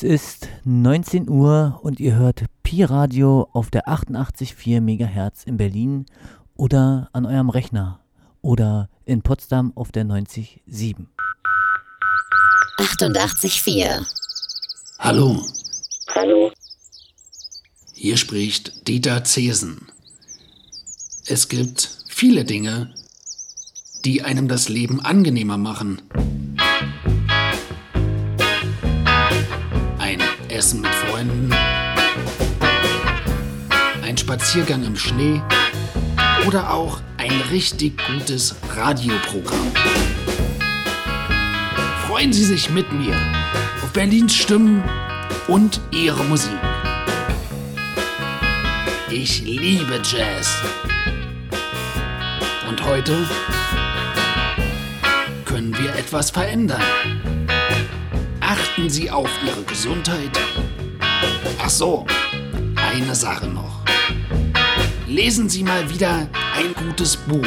Es ist 19 Uhr und ihr hört Pi Radio auf der 88,4 MHz in Berlin oder an eurem Rechner oder in Potsdam auf der 90,7. 88,4. Hallo, Hallo, hier spricht Dieter Zesen. Es gibt viele Dinge, die einem das Leben angenehmer machen. Essen mit Freunden, ein Spaziergang im Schnee oder auch ein richtig gutes Radioprogramm. Freuen Sie sich mit mir auf Berlins Stimmen und ihre Musik. Ich liebe Jazz. Und heute können wir etwas verändern. Achten Sie auf Ihre Gesundheit. Ach so, eine Sache noch. Lesen Sie mal wieder ein gutes Buch.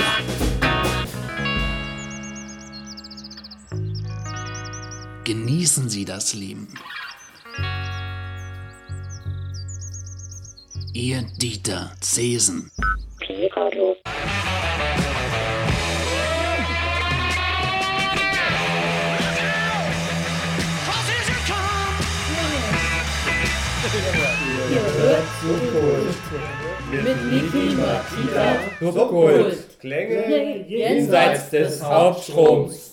Genießen Sie das Leben. Ihr Dieter Zesen. Radio. mit Niki Makita Subkult. Klänge jenseits des Hauptstroms.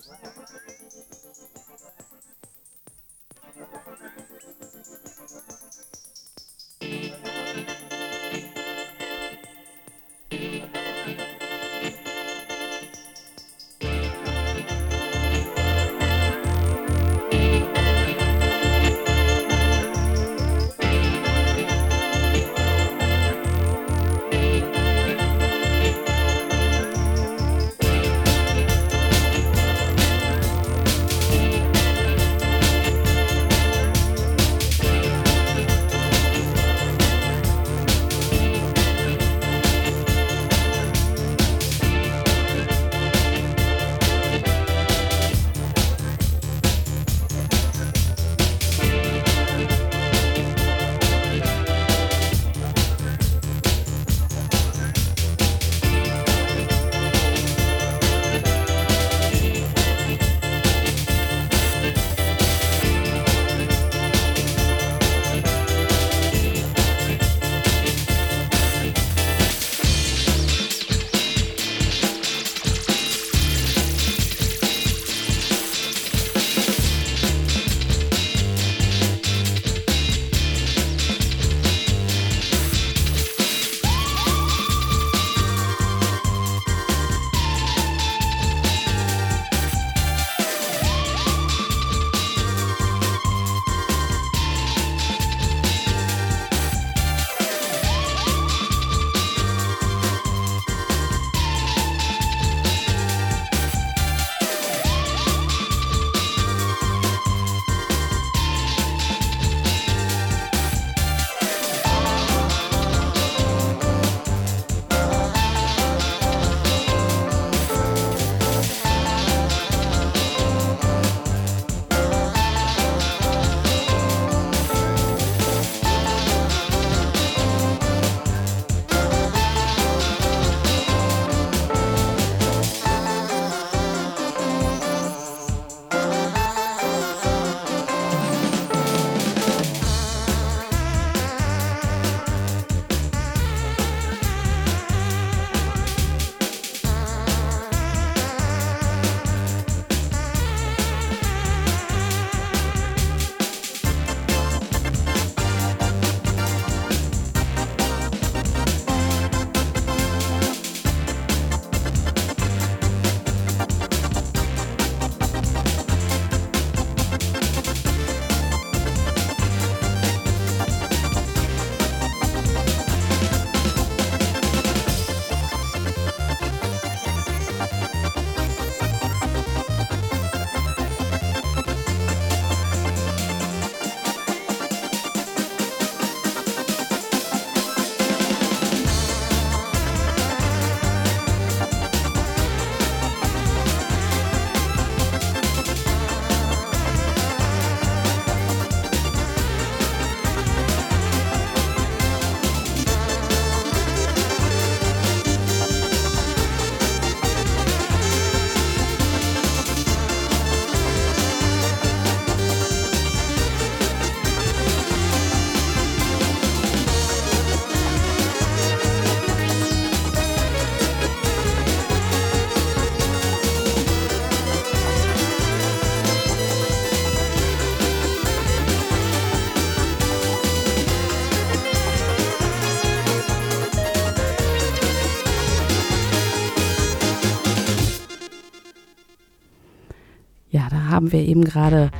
Haben wir eben gerade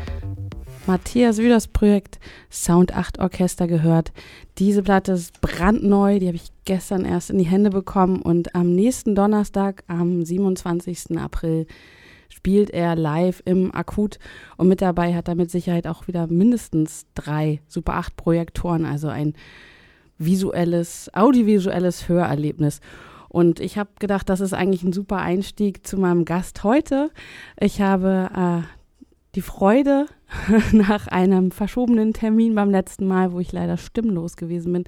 Matthias Wüders Projekt Sound 8 Orchester gehört. Diese Platte ist brandneu, die habe ich gestern erst in die Hände bekommen und am nächsten Donnerstag, am 27. April, spielt er live im Akut und mit dabei hat er mit Sicherheit auch wieder mindestens drei Super 8 Projektoren, also ein visuelles, audiovisuelles Hörerlebnis. Und ich habe gedacht, das ist eigentlich ein super Einstieg zu meinem Gast heute. Ich habe äh, die Freude nach einem verschobenen Termin beim letzten Mal, wo ich leider stimmlos gewesen bin,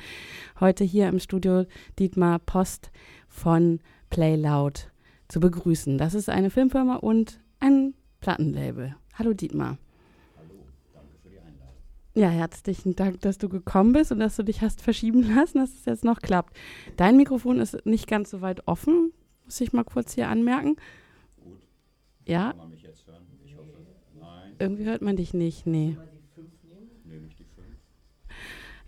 heute hier im Studio Dietmar Post von Play Loud zu begrüßen. Das ist eine Filmfirma und ein Plattenlabel. Hallo Dietmar. Hallo, danke für die Einladung. Ja, herzlichen Dank, dass du gekommen bist und dass du dich hast verschieben lassen, dass es jetzt noch klappt. Dein Mikrofon ist nicht ganz so weit offen, muss ich mal kurz hier anmerken. Gut. Ja. Kann man mich jetzt hören? Ich hoffe. Nein. Irgendwie hört man dich nicht, nee. Nehme ich die fünf.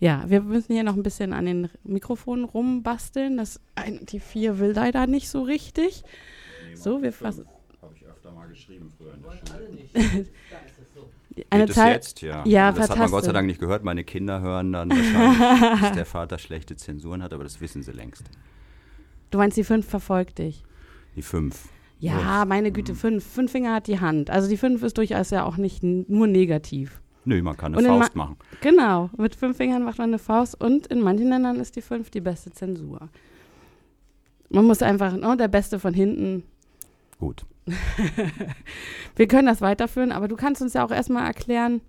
Ja, wir müssen hier noch ein bisschen an den Mikrofonen rumbasteln. Das ein, die vier will leider nicht so richtig. Nee, So, wir fassen-. Habe ich öfter mal geschrieben früher in der Schule. Eine Geht es Zahl. jetzt? Ja. Ja, das hat man Gott sei. Dank nicht gehört. Meine Kinder hören dann wahrscheinlich, dass der Vater schlechte Zensuren hat, aber das wissen sie längst. Du meinst, die fünf verfolgt dich. Die fünf. Ja, meine Güte, fünf. Fünf Finger hat die Hand. Also die fünf ist durchaus ja auch nicht nur negativ. Nö, man kann eine in Faust ma- machen. Genau, mit fünf Fingern macht man eine Faust und in manchen Ländern ist die fünf die beste Zensur. Man muss einfach, oh, der Beste von hinten. Gut. Wir können das weiterführen, aber du kannst uns ja auch erstmal erklären,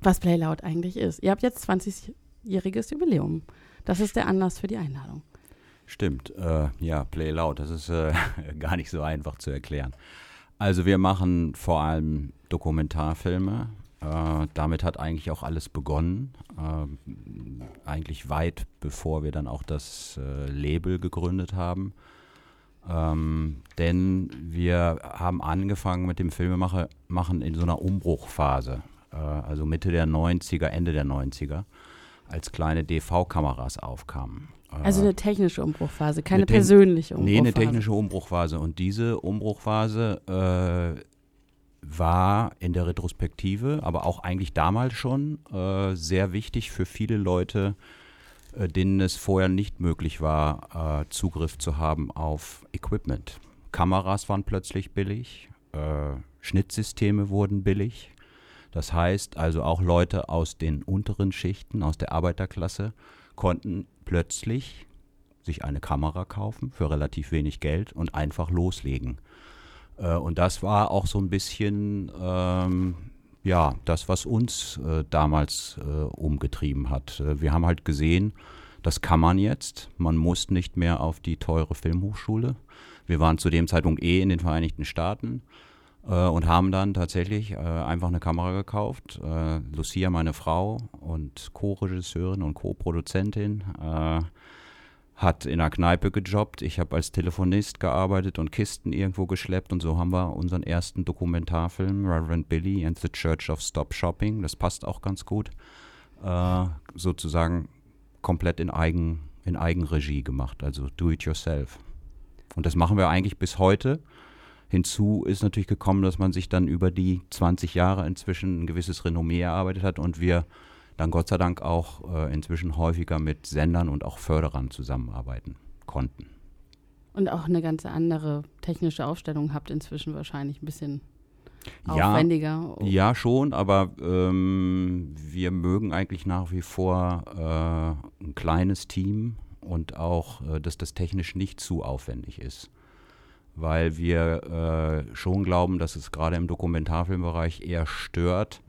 was Playloud eigentlich ist. Ihr habt jetzt 20-jähriges Jubiläum. Das ist der Anlass für die Einladung. Stimmt, äh, ja, Play Loud, das ist äh, gar nicht so einfach zu erklären. Also wir machen vor allem Dokumentarfilme. Äh, damit hat eigentlich auch alles begonnen. Ähm, eigentlich weit bevor wir dann auch das äh, Label gegründet haben. Ähm, denn wir haben angefangen mit dem Filmemachen machen in so einer Umbruchphase. Äh, also Mitte der 90er, Ende der 90er, als kleine DV-Kameras aufkamen. Äh, Also eine technische Umbruchphase, keine Eine te- persönliche Nee, Umbruchphase. eine technische Umbruchphase. Und diese Umbruchphase äh, war in der Retrospektive, aber auch eigentlich damals schon äh, sehr wichtig für viele Leute, denen es vorher nicht möglich war, äh, Zugriff zu haben auf Equipment. Kameras waren plötzlich billig, äh, Schnittsysteme wurden billig. Das heißt also auch Leute aus den unteren Schichten, aus der Arbeiterklasse, konnten plötzlich sich eine Kamera kaufen für relativ wenig Geld und einfach loslegen. Äh, und das war auch so ein bisschen, ähm, ja, das, was uns äh, damals äh, umgetrieben hat. Äh, wir haben halt gesehen, das kann man jetzt. Man muss nicht mehr auf die teure Filmhochschule. Wir waren zu dem Zeitpunkt eh in den Vereinigten Staaten äh, und haben dann tatsächlich äh, einfach eine Kamera gekauft. Äh, Lucia, meine Frau und Co-Regisseurin und Co-Produzentin, hat in einer Kneipe gejobbt. Ich habe als Telefonist gearbeitet und Kisten irgendwo geschleppt und so haben wir unseren ersten Dokumentarfilm, Reverend Billy and the Church of Stop Shopping, das passt auch ganz gut, äh, sozusagen komplett in, Eigen, in Eigenregie gemacht, also do it yourself. Und das machen wir eigentlich bis heute. Hinzu ist natürlich gekommen, dass man sich dann über die 20 Jahre inzwischen ein gewisses Renommee erarbeitet hat und wir dann Gott sei Dank auch äh, inzwischen häufiger mit Sendern und auch Förderern zusammenarbeiten konnten. Und auch eine ganz andere technische Aufstellung habt inzwischen wahrscheinlich ein bisschen Ja, aufwendiger. Ja, schon, aber ähm, wir mögen eigentlich nach wie vor äh, ein kleines Team und auch, äh, dass das technisch nicht zu aufwendig ist. Weil wir äh, schon glauben, dass es gerade im Dokumentarfilmbereich eher stört,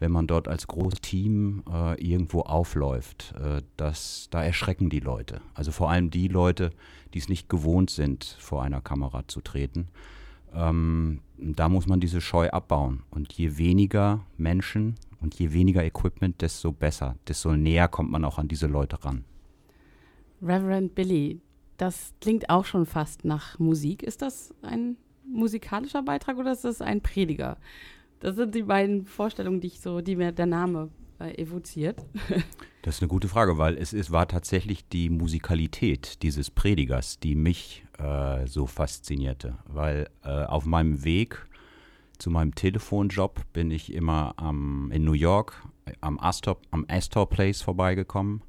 wenn man dort als großes Team äh, irgendwo aufläuft. Äh, das, da erschrecken die Leute. Also vor allem die Leute, die es nicht gewohnt sind, vor einer Kamera zu treten. Ähm, da muss man diese Scheu abbauen. Und je weniger Menschen und je weniger Equipment, desto besser. Desto näher kommt man auch an diese Leute ran. Reverend Billy, das klingt auch schon fast nach Musik. Ist das ein musikalischer Beitrag oder ist das ein Prediger? Das sind die beiden Vorstellungen, die ich so, die mir der Name äh, evoziert. Das ist eine gute Frage, weil es ist, war tatsächlich die Musikalität dieses Predigers, die mich äh, so faszinierte. Weil äh, auf meinem Weg zu meinem Telefonjob bin ich immer am, in New York am Astor, am Astor Place vorbeigekommen.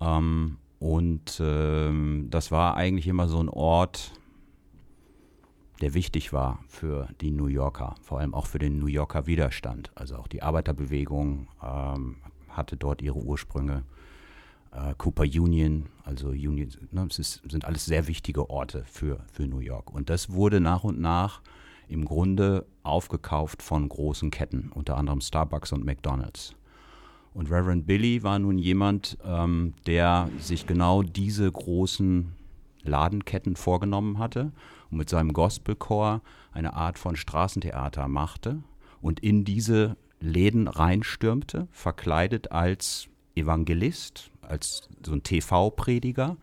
Ähm, und ähm, das war eigentlich immer so ein Ort, der wichtig war für die New Yorker, vor allem auch für den New Yorker Widerstand. Also auch die Arbeiterbewegung ähm, hatte dort ihre Ursprünge. Äh, Cooper Union, also Union, ne, es ist, sind alles sehr wichtige Orte für, für New York. Und das wurde nach und nach im Grunde aufgekauft von großen Ketten, unter anderem Starbucks und McDonald's. Und Reverend Billy war nun jemand, ähm, der sich genau diese großen Ladenketten vorgenommen hatte und mit seinem Gospelchor eine Art von Straßentheater machte und in diese Läden reinstürmte, verkleidet als Evangelist, als so ein TV-Prediger.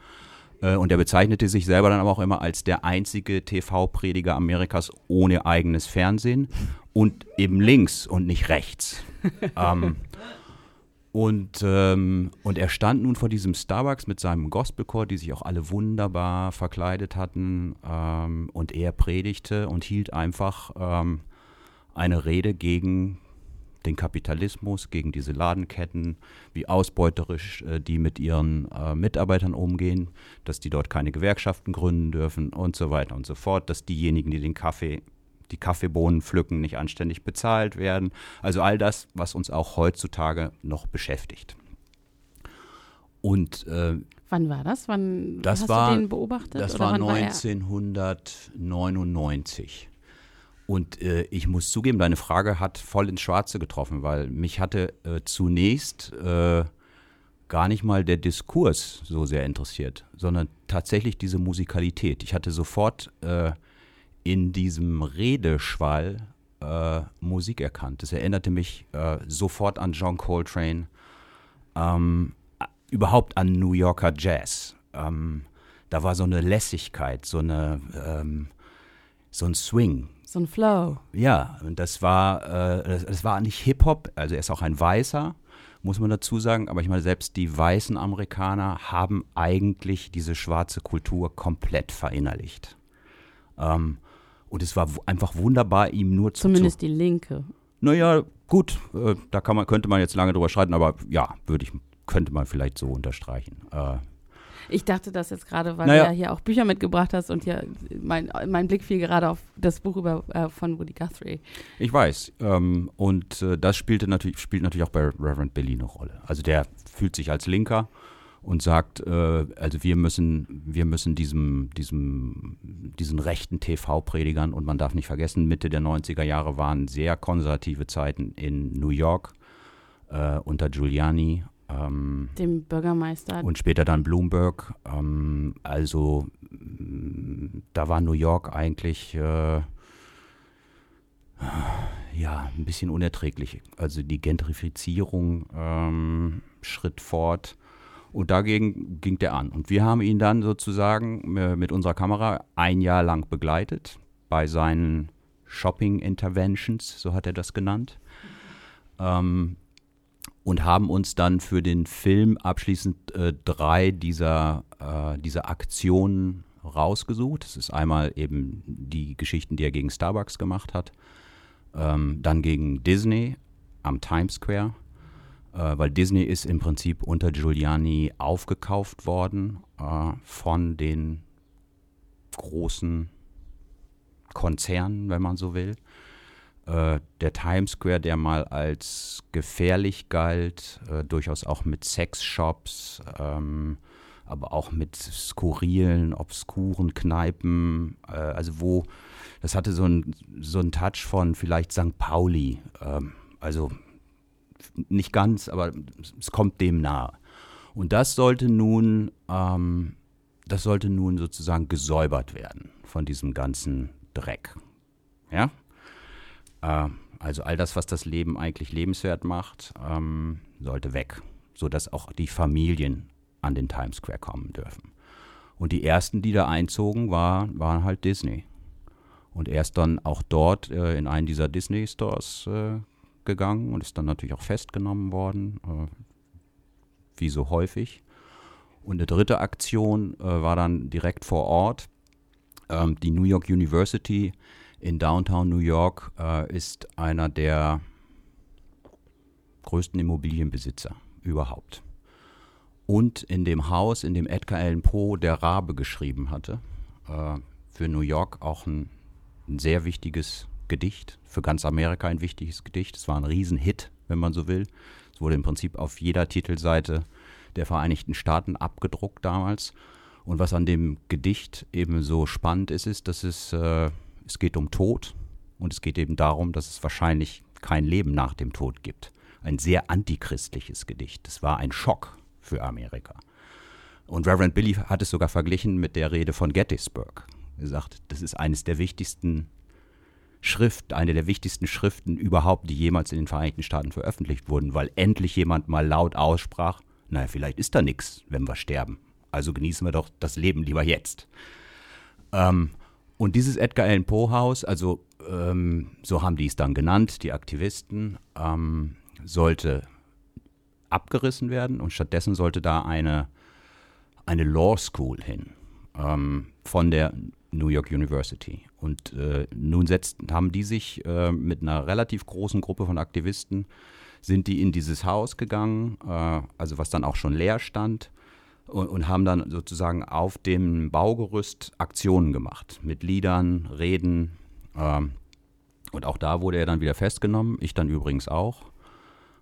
Äh, und er bezeichnete sich selber dann aber auch immer als der einzige TV-Prediger Amerikas ohne eigenes Fernsehen und eben links und nicht rechts. ähm, und, ähm, und er stand nun vor diesem Starbucks mit seinem Gospelchor, die sich auch alle wunderbar verkleidet hatten. Ähm, und er predigte und hielt einfach ähm, eine Rede gegen den Kapitalismus, gegen diese Ladenketten, wie ausbeuterisch äh, die mit ihren äh, Mitarbeitern umgehen, dass die dort keine Gewerkschaften gründen dürfen und so weiter und so fort, dass diejenigen, die den Kaffee die Kaffeebohnen pflücken, nicht anständig bezahlt werden. Also all das, was uns auch heutzutage noch beschäftigt. Und äh, wann war das? Wann das hast war, du den beobachtet? Das war 1999. Und äh, ich muss zugeben, deine Frage hat voll ins Schwarze getroffen, weil mich hatte äh, zunächst äh, gar nicht mal der Diskurs so sehr interessiert, sondern tatsächlich diese Musikalität. Ich hatte sofort äh, in diesem Redeschwall äh, Musik erkannt. Das erinnerte mich äh, sofort an John Coltrane, ähm, überhaupt an New Yorker Jazz. Ähm, da war so eine Lässigkeit, so eine ähm, so ein Swing. So ein Flow. Ja, und das war, äh, das, das war nicht Hip-Hop, also er ist auch ein Weißer, muss man dazu sagen, aber ich meine, selbst die weißen Amerikaner haben eigentlich diese schwarze Kultur komplett verinnerlicht. Ähm, und es war einfach wunderbar, ihm nur zu. Zumindest die Linke. Naja, gut, äh, da kann man, könnte man jetzt lange drüber streiten, aber ja, würde ich, könnte man vielleicht so unterstreichen. Äh, ich dachte das jetzt gerade, weil Naja. du ja hier auch Bücher mitgebracht hast und hier mein, mein Blick fiel gerade auf das Buch über, äh, von Woody Guthrie. Ich weiß. Ähm, und äh, das spielte natürlich, spielt natürlich auch bei Reverend Billy eine Rolle. Also der fühlt sich als Linker und sagt, äh, also wir müssen, wir müssen diesem, diesem, diesen rechten TV-Predigern und man darf nicht vergessen, Mitte der 90er Jahre waren sehr konservative Zeiten in New York äh, unter Giuliani. Ähm, Dem Bürgermeister. und später dann Bloomberg. Ähm, also mh, da war New York eigentlich äh, ja ein bisschen unerträglich. Also die Gentrifizierung ähm, schritt fort. Und dagegen ging der an. Und wir haben ihn dann sozusagen äh, mit unserer Kamera ein Jahr lang begleitet bei seinen Shopping Interventions, so hat er das genannt. Ähm, und haben uns dann für den Film abschließend äh, drei dieser, äh, dieser Aktionen rausgesucht. Das ist einmal eben die Geschichten, die er gegen Starbucks gemacht hat, ähm, dann gegen Disney am Times Square, weil Disney ist im Prinzip unter Giuliani aufgekauft worden äh, von den großen Konzernen, wenn man so will äh, der Times Square, der mal als gefährlich galt, äh, durchaus auch mit Sexshops, ähm, aber auch mit skurrilen, obskuren Kneipen, äh, also wo, das hatte so einen so Touch von vielleicht St. Pauli, ähm, also nicht ganz, aber es kommt dem nahe. Und das sollte nun, ähm, das sollte nun sozusagen gesäubert werden von diesem ganzen Dreck. Ja? Äh, also all das, was das Leben eigentlich lebenswert macht, ähm, sollte weg, sodass auch die Familien an den Times Square kommen dürfen. Und die ersten, die da einzogen, war, waren halt Disney. Und er ist dann auch dort äh, in einen dieser Disney-Stores äh, gegangen und ist dann natürlich auch festgenommen worden, äh, wie so häufig. Und eine dritte Aktion äh, war dann direkt vor Ort. Ähm, die New York University in Downtown New York äh, ist einer der größten Immobilienbesitzer überhaupt. Und in dem Haus, in dem Edgar Allan Poe der Rabe geschrieben hatte, äh, für New York auch ein, ein sehr wichtiges Gedicht, für ganz Amerika ein wichtiges Gedicht. Es war ein Riesenhit, wenn man so will. Es wurde im Prinzip auf jeder Titelseite der Vereinigten Staaten abgedruckt damals. Und was an dem Gedicht eben so spannend ist, ist, dass es, äh, es geht um Tod und es geht eben darum, dass es wahrscheinlich kein Leben nach dem Tod gibt. Ein sehr antichristliches Gedicht. Es war ein Schock für Amerika. Und Reverend Billy hat es sogar verglichen mit der Rede von Gettysburg. Er sagt, das ist eines der wichtigsten Schrift, eine der wichtigsten Schriften überhaupt, die jemals in den Vereinigten Staaten veröffentlicht wurden, weil endlich jemand mal laut aussprach, naja, vielleicht ist da nichts, wenn wir sterben. Also genießen wir doch das Leben lieber jetzt. Ähm, und dieses Edgar Allan Poe Haus, also ähm, so haben die es dann genannt, die Aktivisten, ähm, sollte abgerissen werden und stattdessen sollte da eine, eine Law School hin ähm, von der New York University. Und äh, nun setzt, haben die sich äh, mit einer relativ großen Gruppe von Aktivisten, sind die in dieses Haus gegangen, äh, also was dann auch schon leer stand, und, und, haben dann sozusagen auf dem Baugerüst Aktionen gemacht, mit Liedern, Reden. Ähm, und auch da wurde er dann wieder festgenommen, ich dann übrigens auch.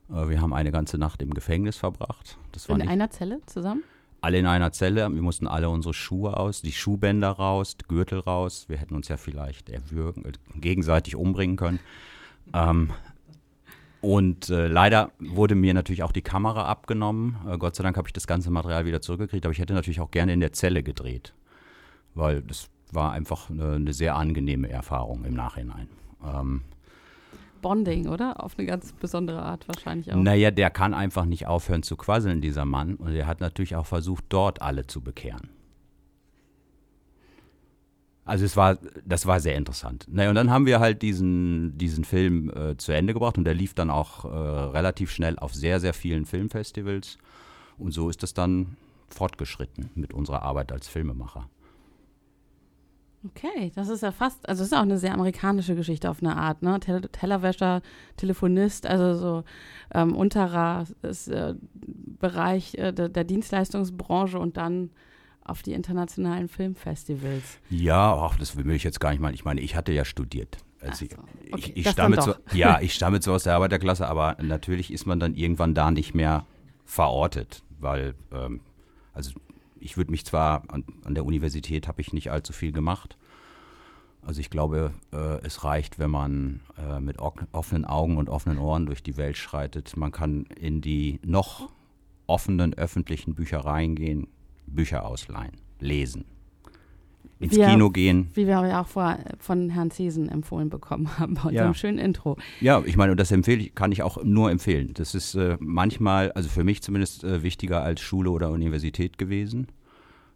Äh, wir haben eine ganze Nacht im Gefängnis verbracht. In einer Zelle zusammen? Alle in einer Zelle. Wir mussten alle unsere Schuhe aus, die Schuhbänder raus, Gürtel raus. Wir hätten uns ja vielleicht erwürgen, äh, gegenseitig umbringen können. Ähm, und äh, leider wurde mir natürlich auch die Kamera abgenommen. Äh, Gott sei Dank habe ich das ganze Material wieder zurückgekriegt, aber ich hätte natürlich auch gerne in der Zelle gedreht, weil das war einfach eine, eine sehr angenehme Erfahrung im Nachhinein. Ähm, Bonding, oder? Auf eine ganz besondere Art wahrscheinlich auch. Naja, der kann einfach nicht aufhören zu quasseln, dieser Mann. Und er hat natürlich auch versucht, dort alle zu bekehren. Also es war, das war sehr interessant. Naja, und dann haben wir halt diesen, diesen Film äh, zu Ende gebracht und der lief dann auch äh, relativ schnell auf sehr, sehr vielen Filmfestivals. Und so ist es dann fortgeschritten mit unserer Arbeit als Filmemacher. Okay, das ist ja fast, also ist auch eine sehr amerikanische Geschichte auf eine Art, ne? Tell Tellerwäscher, Telefonist, also so ähm, unterer ist, äh, Bereich äh, der, der, Dienstleistungsbranche und dann auf die internationalen Filmfestivals. Ja, ach, das will ich jetzt gar nicht mal. Ich meine, ich hatte ja studiert. Also so. okay, ich, ich stamme so, ja, ich stamme zwar aus der Arbeiterklasse, aber natürlich ist man dann irgendwann da nicht mehr verortet, weil ähm, also ich würde mich zwar an, an der Universität habe ich nicht allzu viel gemacht. Also ich glaube, äh, es reicht, wenn man äh, mit offenen Augen und offenen Ohren durch die Welt schreitet. Man kann in die noch offenen öffentlichen Büchereien gehen, Bücher ausleihen, lesen, ins wir, Kino gehen. Wie wir ja auch vor, von Herrn Ziesen empfohlen bekommen haben bei unserem ja. schönen Intro. Ja, ich meine, und das empfehle ich, kann ich auch nur empfehlen. Das ist äh, manchmal, also für mich zumindest, äh, wichtiger als Schule oder Universität gewesen,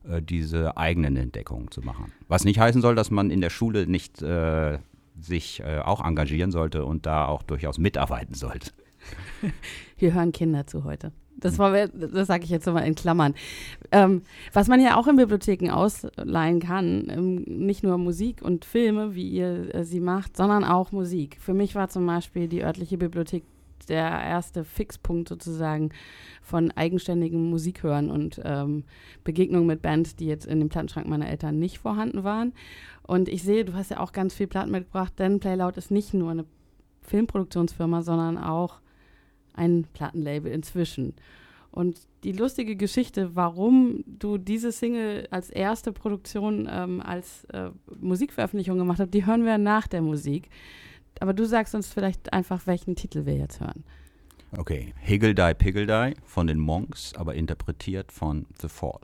äh, diese eigenen Entdeckungen zu machen. Was nicht heißen soll, dass man in der Schule nicht äh, sich äh, auch engagieren sollte und da auch durchaus mitarbeiten sollte. Wir hören Kinder zu heute. Das, das sage ich jetzt mal in Klammern. Ähm, was man ja auch in Bibliotheken ausleihen kann, ähm, nicht nur Musik und Filme, wie ihr äh, sie macht, sondern auch Musik. Für mich war zum Beispiel die örtliche Bibliothek der erste Fixpunkt sozusagen von eigenständigem Musikhören und ähm, Begegnungen mit Bands, die jetzt in dem Plattenschrank meiner Eltern nicht vorhanden waren. Und ich sehe, du hast ja auch ganz viel Platten mitgebracht, denn Playloud ist nicht nur eine Filmproduktionsfirma, sondern auch ein Plattenlabel inzwischen. Und die lustige Geschichte, warum du diese Single als erste Produktion ähm, als äh, Musikveröffentlichung gemacht hast, die hören wir nach der Musik. Aber du sagst uns vielleicht einfach, welchen Titel wir jetzt hören. Okay, Higgeldei Piggeldei von den Monks, aber interpretiert von The Fall.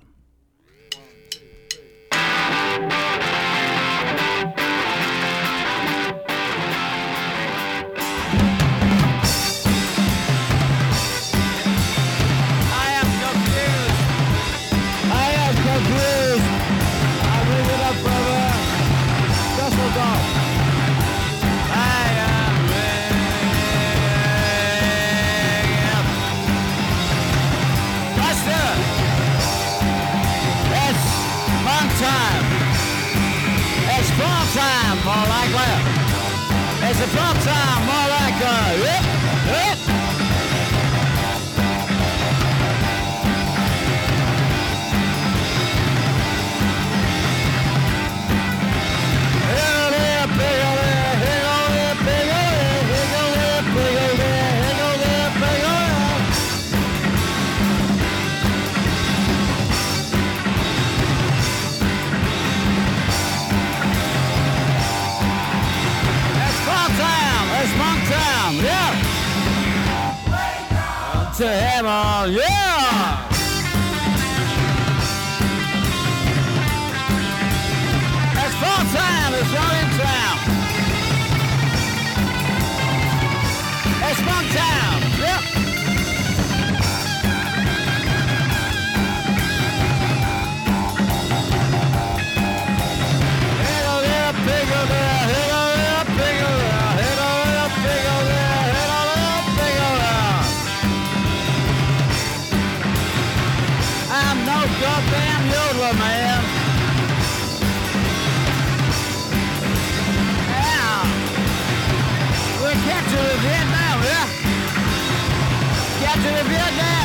time, more like that. It's a prop time, more like a. Yep. Yeah. Vietnam,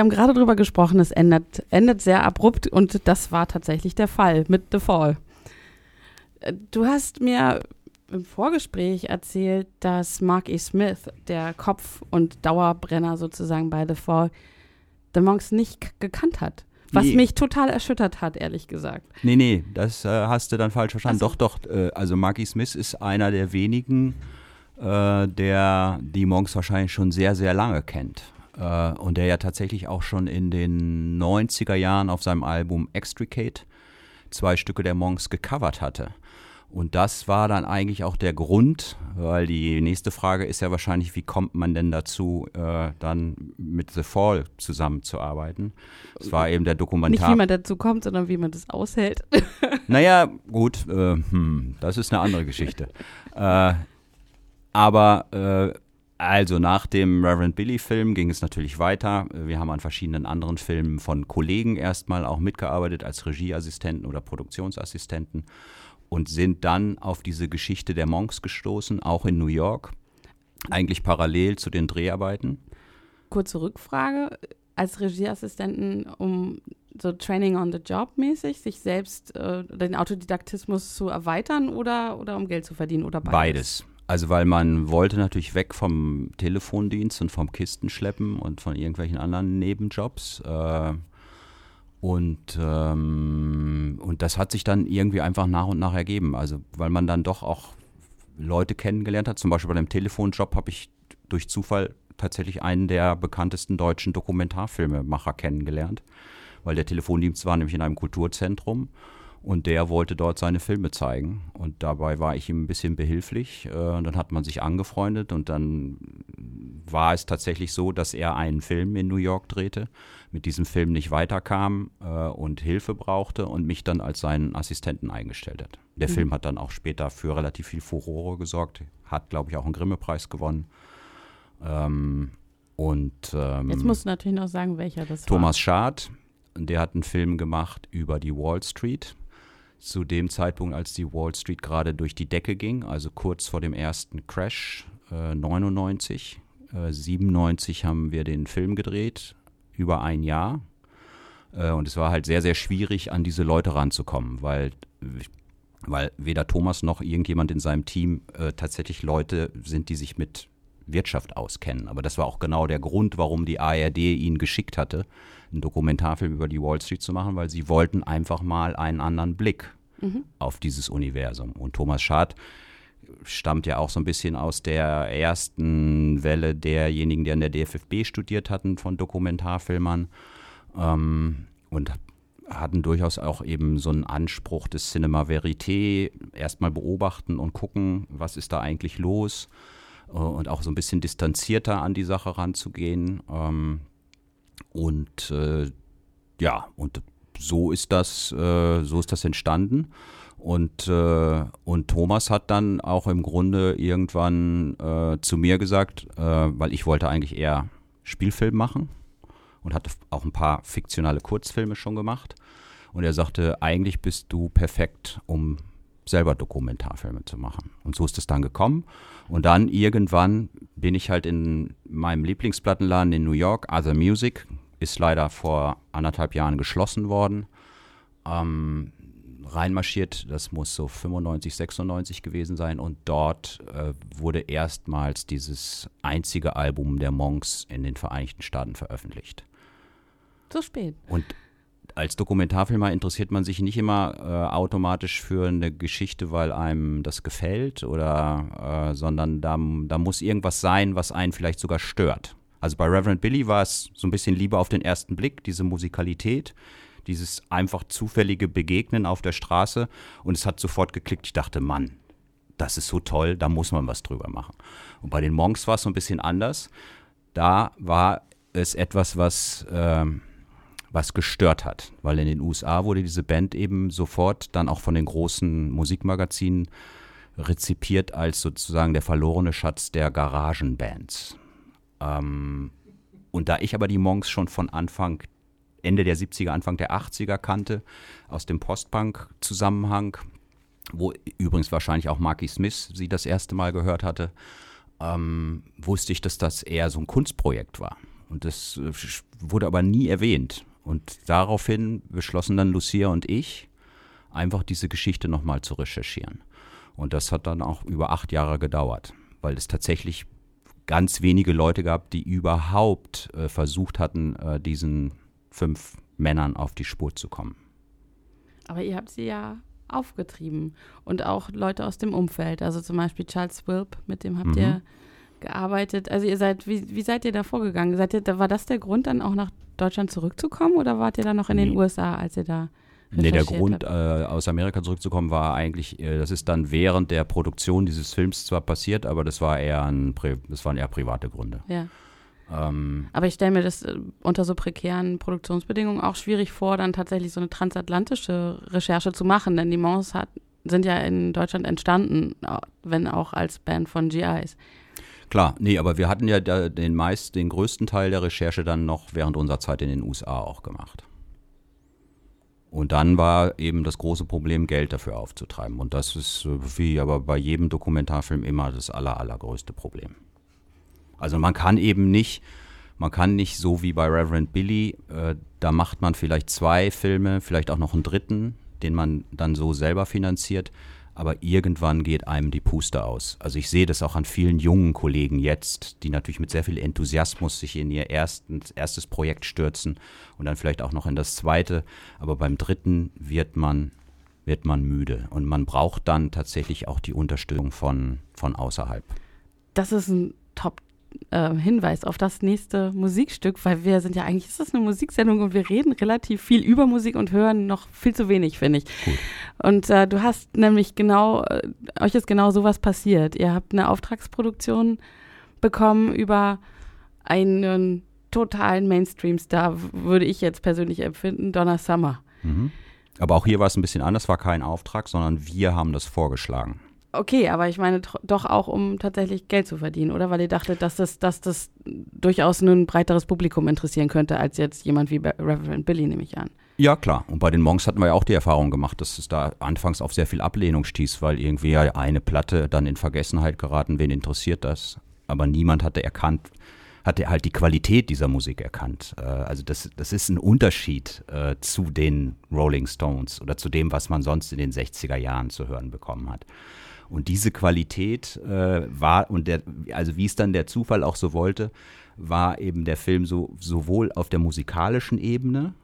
Wir haben gerade drüber gesprochen, es endet, endet sehr abrupt und das war tatsächlich der Fall mit The Fall. Äh, Du hast mir im Vorgespräch erzählt, dass Mark E. Smith, der Kopf- und Dauerbrenner sozusagen bei The Fall, The Monks nicht gekannt hat. Was Nee. mich total erschüttert hat, ehrlich gesagt. Nee, nee, das äh, hast du dann falsch verstanden. Ach so. Doch, doch, äh, also Marky Smith ist einer der wenigen, äh, der die Monks wahrscheinlich schon sehr, sehr lange kennt. Äh, und der ja tatsächlich auch schon in den 90er Jahren auf seinem Album Extricate zwei Stücke der Monks gecovert hatte. Und das war dann eigentlich auch der Grund, weil die nächste Frage ist ja wahrscheinlich, wie kommt man denn dazu, äh, dann mit The Fall zusammenzuarbeiten? Es war eben der Nicht Dokumentar. wie man dazu kommt, sondern wie man das aushält. Naja, gut, äh, hm, das ist eine andere Geschichte. äh, aber äh, also nach dem Reverend Billy-Film ging es natürlich weiter. Wir haben an verschiedenen anderen Filmen von Kollegen erstmal auch mitgearbeitet als Regieassistenten oder Produktionsassistenten und sind dann auf diese Geschichte der Monks gestoßen, auch in New York, eigentlich parallel zu den Dreharbeiten. Kurze Rückfrage. Als Regieassistenten, um so Training on the Job mäßig, sich selbst äh, den Autodidaktismus zu erweitern oder, oder um Geld zu verdienen oder beides? Beides. Also weil man wollte natürlich weg vom Telefondienst und vom Kistenschleppen und von irgendwelchen anderen Nebenjobs. Äh, und, ähm, und das hat sich dann irgendwie einfach nach und nach ergeben. Also weil man dann doch auch Leute kennengelernt hat. Zum Beispiel bei dem Telefonjob habe ich durch Zufall tatsächlich einen der bekanntesten deutschen Dokumentarfilmemacher kennengelernt. Weil der Telefondienst war nämlich in einem Kulturzentrum und der wollte dort seine Filme zeigen. Und dabei war ich ihm ein bisschen behilflich. Äh, und dann hat man sich angefreundet und dann war es tatsächlich so, dass er einen Film in New York drehte, mit diesem Film nicht weiterkam äh, und Hilfe brauchte und mich dann als seinen Assistenten eingestellt hat. Der Mhm. Film hat dann auch später für relativ viel Furore gesorgt, hat, glaube ich, auch einen Grimme-Preis gewonnen. Ähm, und ähm, Jetzt musst du natürlich noch sagen, welcher das Thomas Schad Der hat einen Film gemacht über die Wall Street. Zu dem Zeitpunkt, als die Wall Street gerade durch die Decke ging, also kurz vor dem ersten Crash, äh, 99. Äh, 97 haben wir den Film gedreht, über ein Jahr. Äh, und es war halt sehr, sehr schwierig, an diese Leute ranzukommen, weil, weil weder Thomas noch irgendjemand in seinem Team äh, tatsächlich Leute sind, die sich mit Wirtschaft auskennen. Aber das war auch genau der Grund, warum die ARD ihn geschickt hatte, einen Dokumentarfilm über die Wall Street zu machen, weil sie wollten einfach mal einen anderen Blick auf dieses Universum. Und Thomas Schad stammt ja auch so ein bisschen aus der ersten Welle derjenigen, die an der DFFB studiert hatten von Dokumentarfilmern ähm, und hatten durchaus auch eben so einen Anspruch des Cinema Verité, erstmal beobachten und gucken, was ist da eigentlich los äh, und auch so ein bisschen distanzierter an die Sache ranzugehen. Ähm, und äh, ja, und so ist das, äh, so ist das entstanden. Und, äh, und Thomas hat dann auch im Grunde irgendwann äh, zu mir gesagt, äh, weil ich wollte eigentlich eher Spielfilm machen und hatte auch ein paar fiktionale Kurzfilme schon gemacht. Und er sagte, eigentlich bist du perfekt, um selber Dokumentarfilme zu machen. Und so ist es dann gekommen. Und dann irgendwann bin ich halt in meinem Lieblingsplattenladen in New York, Other Music, ist leider vor anderthalb Jahren geschlossen worden. Ähm, reinmarschiert, das muss so 95, 96 gewesen sein. Und dort äh, wurde erstmals dieses einzige Album der Monks in den Vereinigten Staaten veröffentlicht. So spät. Und als Dokumentarfilmer interessiert man sich nicht immer äh, automatisch für eine Geschichte, weil einem das gefällt, oder, äh, sondern da, da muss irgendwas sein, was einen vielleicht sogar stört. Also bei Reverend Billy war es so ein bisschen Liebe auf den ersten Blick, diese Musikalität, dieses einfach zufällige Begegnen auf der Straße und es hat sofort geklickt. Ich dachte, Mann, das ist so toll, da muss man was drüber machen. Und bei den Monks war es so ein bisschen anders. Da war es etwas, was, ähm, was gestört hat, weil in den USA wurde diese Band eben sofort dann auch von den großen Musikmagazinen rezipiert als sozusagen der verlorene Schatz der Garagenbands. Ähm, und da ich aber die Monks schon von Anfang, Ende der 70er, Anfang der 80er kannte, aus dem Postpunk-Zusammenhang, wo übrigens wahrscheinlich auch Marky Smith sie das erste Mal gehört hatte, ähm, wusste ich, dass das eher so ein Kunstprojekt war. Und das äh, wurde aber nie erwähnt. Und daraufhin beschlossen dann Lucia und ich, einfach diese Geschichte nochmal zu recherchieren. Und das hat dann auch über acht Jahre gedauert, weil es tatsächlich ganz wenige Leute gab, die überhaupt äh, versucht hatten, äh, diesen fünf Männern auf die Spur zu kommen. Aber ihr habt sie ja aufgetrieben und auch Leute aus dem Umfeld, also zum Beispiel Charles Wilp, mit dem habt Mhm. ihr gearbeitet. Also ihr seid, wie, wie seid ihr da vorgegangen? Seid ihr, war das der Grund, dann auch nach Deutschland zurückzukommen oder wart ihr dann noch in den Nee. USA, als ihr da Nee, der Grund, äh, aus Amerika zurückzukommen, war eigentlich, äh, das ist dann während der Produktion dieses Films zwar passiert, aber das war eher ein, das waren eher private Gründe. Ja. Ähm, Aber ich stelle mir das äh, unter so prekären Produktionsbedingungen auch schwierig vor, dann tatsächlich so eine transatlantische Recherche zu machen, denn die Mons hat, sind ja in Deutschland entstanden, wenn auch als Band von GIs. Klar, nee, aber wir hatten ja den meist, den größten Teil der Recherche dann noch während unserer Zeit in den USA auch gemacht. Und dann war eben das große Problem, Geld dafür aufzutreiben. Und das ist äh, wie aber bei jedem Dokumentarfilm immer das aller, allergrößte Problem. Also man kann eben nicht, man kann nicht so wie bei Reverend Billy, äh, da macht man vielleicht zwei Filme, vielleicht auch noch einen dritten, den man dann so selber finanziert. Aber irgendwann geht einem die Puste aus. Also ich sehe das auch an vielen jungen Kollegen jetzt, die natürlich mit sehr viel Enthusiasmus sich in ihr ersten, erstes Projekt stürzen und dann vielleicht auch noch in das zweite. Aber beim dritten wird man, wird man müde. Und man braucht dann tatsächlich auch die Unterstützung von, von außerhalb. Das ist ein Top-Hinweis auf das nächste Musikstück, weil wir sind ja eigentlich, ist das eine Musiksendung und wir reden relativ viel über Musik und hören noch viel zu wenig, finde ich. Gut. Und äh, du hast nämlich genau, äh, euch ist genau sowas passiert. Ihr habt eine Auftragsproduktion bekommen über einen totalen Mainstream-Star, würde ich jetzt persönlich empfinden, Donna Summer. Aber auch hier war es ein bisschen anders, war kein Auftrag, sondern wir haben das vorgeschlagen. Okay, aber ich meine doch auch, um tatsächlich Geld zu verdienen, oder? Weil ihr dachtet, dass das, dass das durchaus ein breiteres Publikum interessieren könnte, als jetzt jemand wie Reverend Billy, nehme ich an. Ja, klar. Und bei den Monks hatten wir ja auch die Erfahrung gemacht, dass es da anfangs auf sehr viel Ablehnung stieß, weil irgendwie ja eine Platte dann in Vergessenheit geraten, wen interessiert das? Aber niemand hatte erkannt, hatte halt die Qualität dieser Musik erkannt. Äh, Also das, das ist ein Unterschied äh, zu den Rolling Stones oder zu dem, was man sonst in den 60er Jahren zu hören bekommen hat. Und diese Qualität äh, war, und der, also wie es dann der Zufall auch so wollte, war eben der Film so sowohl auf der musikalischen Ebene,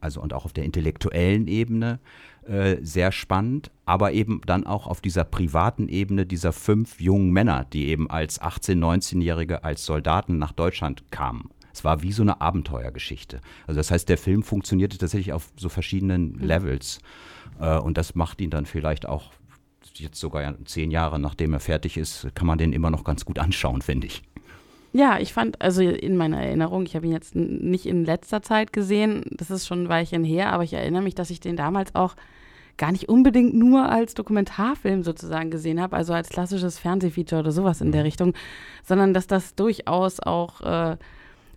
also und auch auf der intellektuellen Ebene äh, sehr spannend, aber eben dann auch auf dieser privaten Ebene dieser fünf jungen Männer, die eben als 18-, 19-Jährige als Soldaten nach Deutschland kamen. Es war wie so eine Abenteuergeschichte. Also das heißt, der Film funktionierte tatsächlich auf so verschiedenen Levels. Äh, und das macht ihn dann vielleicht auch jetzt sogar zehn Jahre nachdem er fertig ist, kann man den immer noch ganz gut anschauen, finde ich. Ja, ich fand, also in meiner Erinnerung, ich habe ihn jetzt nicht in letzter Zeit gesehen, das ist schon ein Weilchen her, aber ich erinnere mich, dass ich den damals auch gar nicht unbedingt nur als Dokumentarfilm sozusagen gesehen habe, also als klassisches Fernsehfeature oder sowas in der Richtung, sondern dass das durchaus auch äh,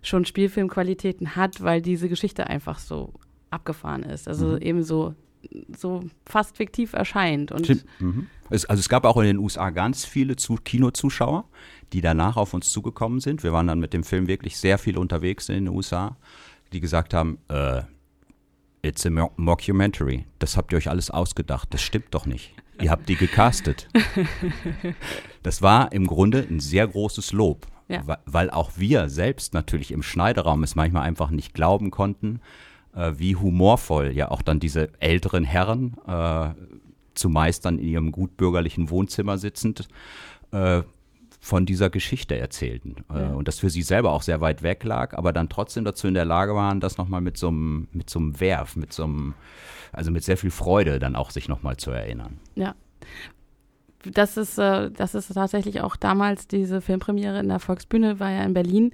schon Spielfilmqualitäten hat, weil diese Geschichte einfach so abgefahren ist. Also eben so, so fast fiktiv erscheint. Und. Mhm. Es, also es gab auch in den USA ganz viele zu Kinozuschauer, die danach auf uns zugekommen sind. Wir waren dann mit dem Film wirklich sehr viel unterwegs in den USA, die gesagt haben, äh, it's a mo mockumentary. Das habt ihr euch alles ausgedacht. Das stimmt doch nicht. Ihr habt die gecastet. Das war im Grunde ein sehr großes Lob, Ja. weil auch wir selbst natürlich im Schneideraum es manchmal einfach nicht glauben konnten, äh, wie humorvoll ja auch dann diese älteren Herren, äh, zumeist dann in ihrem gutbürgerlichen Wohnzimmer sitzend, äh, von dieser Geschichte erzählten. Äh, und das für sie selber auch sehr weit weg lag, aber dann trotzdem dazu in der Lage waren, das nochmal mit so einem mit so einem Werf, mit so einem, also mit sehr viel Freude dann auch sich nochmal zu erinnern. Ja. Das ist, äh, das ist tatsächlich auch damals diese Filmpremiere in der Volksbühne, war ja in Berlin,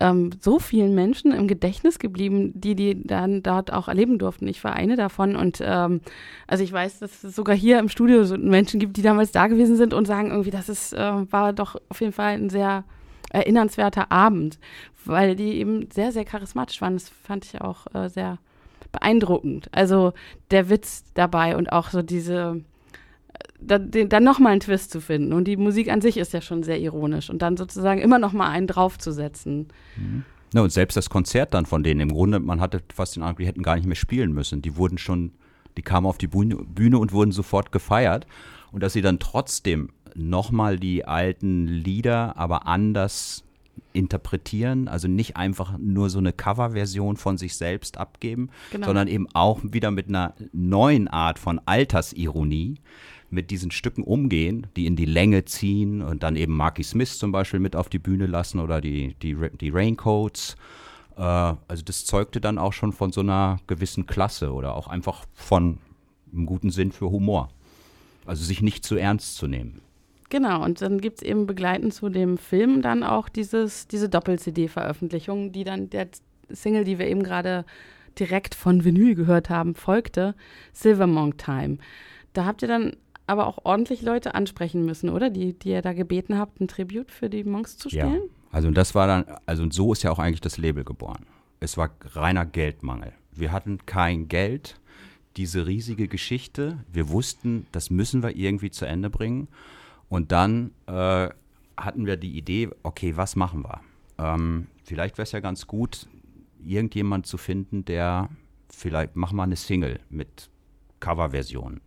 ähm, so vielen Menschen im Gedächtnis geblieben, die die dann dort auch erleben durften. Ich war eine davon und ähm, also ich weiß, dass es sogar hier im Studio so Menschen gibt, die damals da gewesen sind und sagen irgendwie, das ist, äh, war doch auf jeden Fall ein sehr erinnernswerter Abend, weil die eben sehr, sehr charismatisch waren. Das fand ich auch äh, sehr beeindruckend. Also der Witz dabei und auch so diese da, den, dann nochmal einen Twist zu finden. Und die Musik an sich ist ja schon sehr ironisch. Und dann sozusagen immer nochmal einen draufzusetzen. Ja, und selbst das Konzert dann von denen, im Grunde, man hatte fast den Eindruck, die hätten gar nicht mehr spielen müssen. Die wurden schon, die kamen auf die Bühne, Bühne und wurden sofort gefeiert. Und dass sie dann trotzdem nochmal die alten Lieder, aber anders interpretieren, also nicht einfach nur so eine Coverversion von sich selbst abgeben, Genau. sondern eben auch wieder mit einer neuen Art von Altersironie mit diesen Stücken umgehen, die in die Länge ziehen und dann eben Marky Smith zum Beispiel mit auf die Bühne lassen oder die, die, die Raincoats. Äh, also das zeugte dann auch schon von so einer gewissen Klasse oder auch einfach von einem guten Sinn für Humor. Also sich nicht zu ernst zu nehmen. Genau, und dann gibt es eben begleitend zu dem Film dann auch dieses, diese Doppel-CD-Veröffentlichung, die dann der Single, die wir eben gerade direkt von Vinyl gehört haben, folgte, Silver Monk Time. Da habt ihr dann aber auch ordentlich Leute ansprechen müssen, oder? Die, die ihr da gebeten habt, ein Tribut für die Monks zu spielen? Also das war dann, also und so ist ja auch eigentlich das Label geboren. Es war reiner Geldmangel. Wir hatten kein Geld, diese riesige Geschichte. Wir wussten, das müssen wir irgendwie zu Ende bringen. Und dann äh, hatten wir die Idee, okay, was machen wir? Ähm, vielleicht wäre es ja ganz gut, irgendjemand zu finden, der vielleicht, mach mal eine Single mit Coverversion.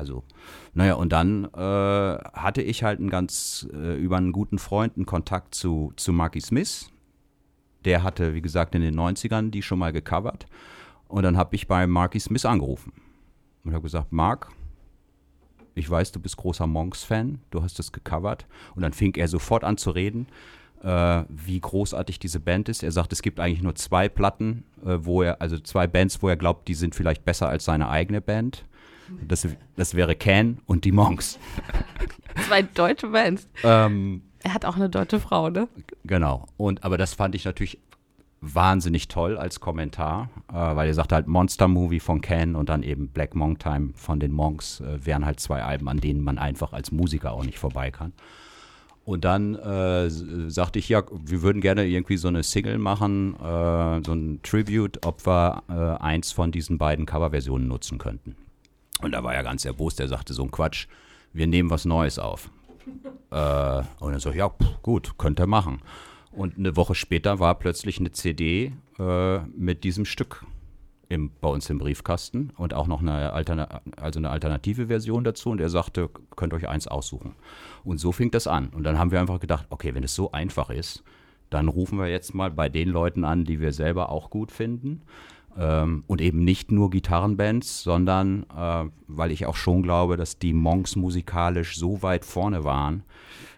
Also, naja, und dann äh, hatte ich halt einen ganz, äh, über einen guten Freund einen Kontakt zu, zu Marky Smith. Der hatte, wie gesagt, in den 90ern die schon mal gecovert. Und dann habe ich bei Marky Smith angerufen und habe gesagt, Mark, ich weiß, du bist großer Monks-Fan, du hast das gecovert. Und dann fing er sofort an zu reden, äh, wie großartig diese Band ist. Er sagt, es gibt eigentlich nur zwei Platten, äh, wo er, also zwei Bands, wo er glaubt, die sind vielleicht besser als seine eigene Band. Das, das wäre Can und die Monks. Zwei deutsche Bands. Ähm, Er hat auch eine deutsche Frau, ne? Genau. Und aber das fand ich natürlich wahnsinnig toll als Kommentar, äh, weil er sagt halt Monster Movie von Ken und dann eben Black Monk Time von den Monks äh, wären halt zwei Alben, an denen man einfach als Musiker auch nicht vorbei kann. Und dann äh, sagte ich, ja, wir würden gerne irgendwie so eine Single machen, äh, so ein Tribute, ob wir äh, eins von diesen beiden Coverversionen nutzen könnten. Und da war er ganz erbost, er sagte so ein Quatsch, wir nehmen was Neues auf. Äh, und dann so, ja, pff, gut, könnt ihr machen. Und eine Woche später war plötzlich eine CD äh, mit diesem Stück im, bei uns im Briefkasten und auch noch eine, Alterna also eine alternative Version dazu. Und er sagte, könnt euch eins aussuchen. Und so fing das an. Und dann haben wir einfach gedacht, okay, wenn es so einfach ist, dann rufen wir jetzt mal bei den Leuten an, die wir selber auch gut finden. Ähm, und eben nicht nur Gitarrenbands, sondern äh, weil ich auch schon glaube, dass die Monks musikalisch so weit vorne waren,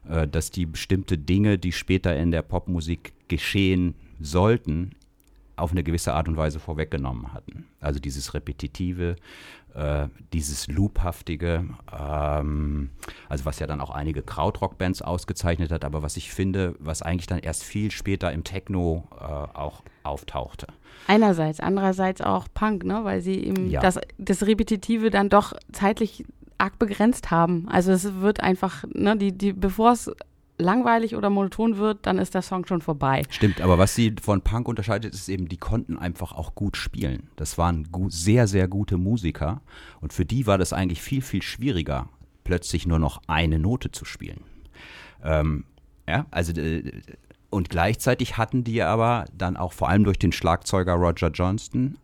äh, dass die bestimmte Dinge, die später in der Popmusik geschehen sollten, auf eine gewisse Art und Weise vorweggenommen hatten. Also dieses Repetitive, äh, dieses Loophaftige, ähm, also was ja dann auch einige Krautrock-Bands ausgezeichnet hat, aber was ich finde, was eigentlich dann erst viel später im Techno äh, auch auftauchte. Einerseits, andererseits auch Punk, ne? weil sie eben Ja. das, das Repetitive dann doch zeitlich arg begrenzt haben. Also es wird einfach, ne, die, die, bevor es langweilig oder monoton wird, dann ist der Song schon vorbei. Stimmt, aber was sie von Punk unterscheidet, ist eben, die konnten einfach auch gut spielen. Das waren sehr, sehr gute Musiker und für die war das eigentlich viel, viel schwieriger, plötzlich nur noch eine Note zu spielen. Ähm, ja, also äh, und gleichzeitig hatten die aber dann auch vor allem durch den Schlagzeuger Roger Johnston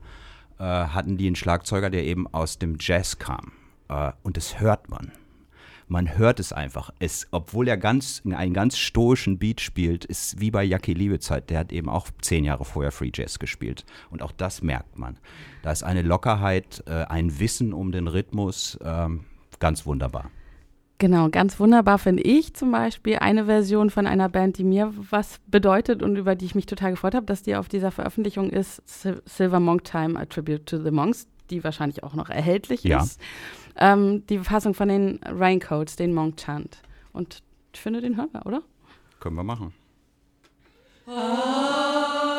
äh, hatten die einen Schlagzeuger, der eben aus dem Jazz kam. Äh, und das hört man. Man hört es einfach. Es, obwohl er ganz, einen ganz stoischen Beat spielt, ist wie bei Jackie Liebezeit. Der hat eben auch zehn Jahre vorher Free Jazz gespielt. Und auch das merkt man. Da ist eine Lockerheit, äh, ein Wissen um den Rhythmus, ähm, ganz wunderbar. Genau, ganz wunderbar finde ich zum Beispiel eine Version von einer Band, die mir was bedeutet und über die ich mich total gefreut habe, dass die auf dieser Veröffentlichung ist, Sil- Silver Monk Time, A Tribute to the Monks, die wahrscheinlich auch noch erhältlich Ja. ist. Ähm, die Fassung von den Raincoats, den Monk Chant. Und ich finde, den hören wir, oder? Können wir machen. When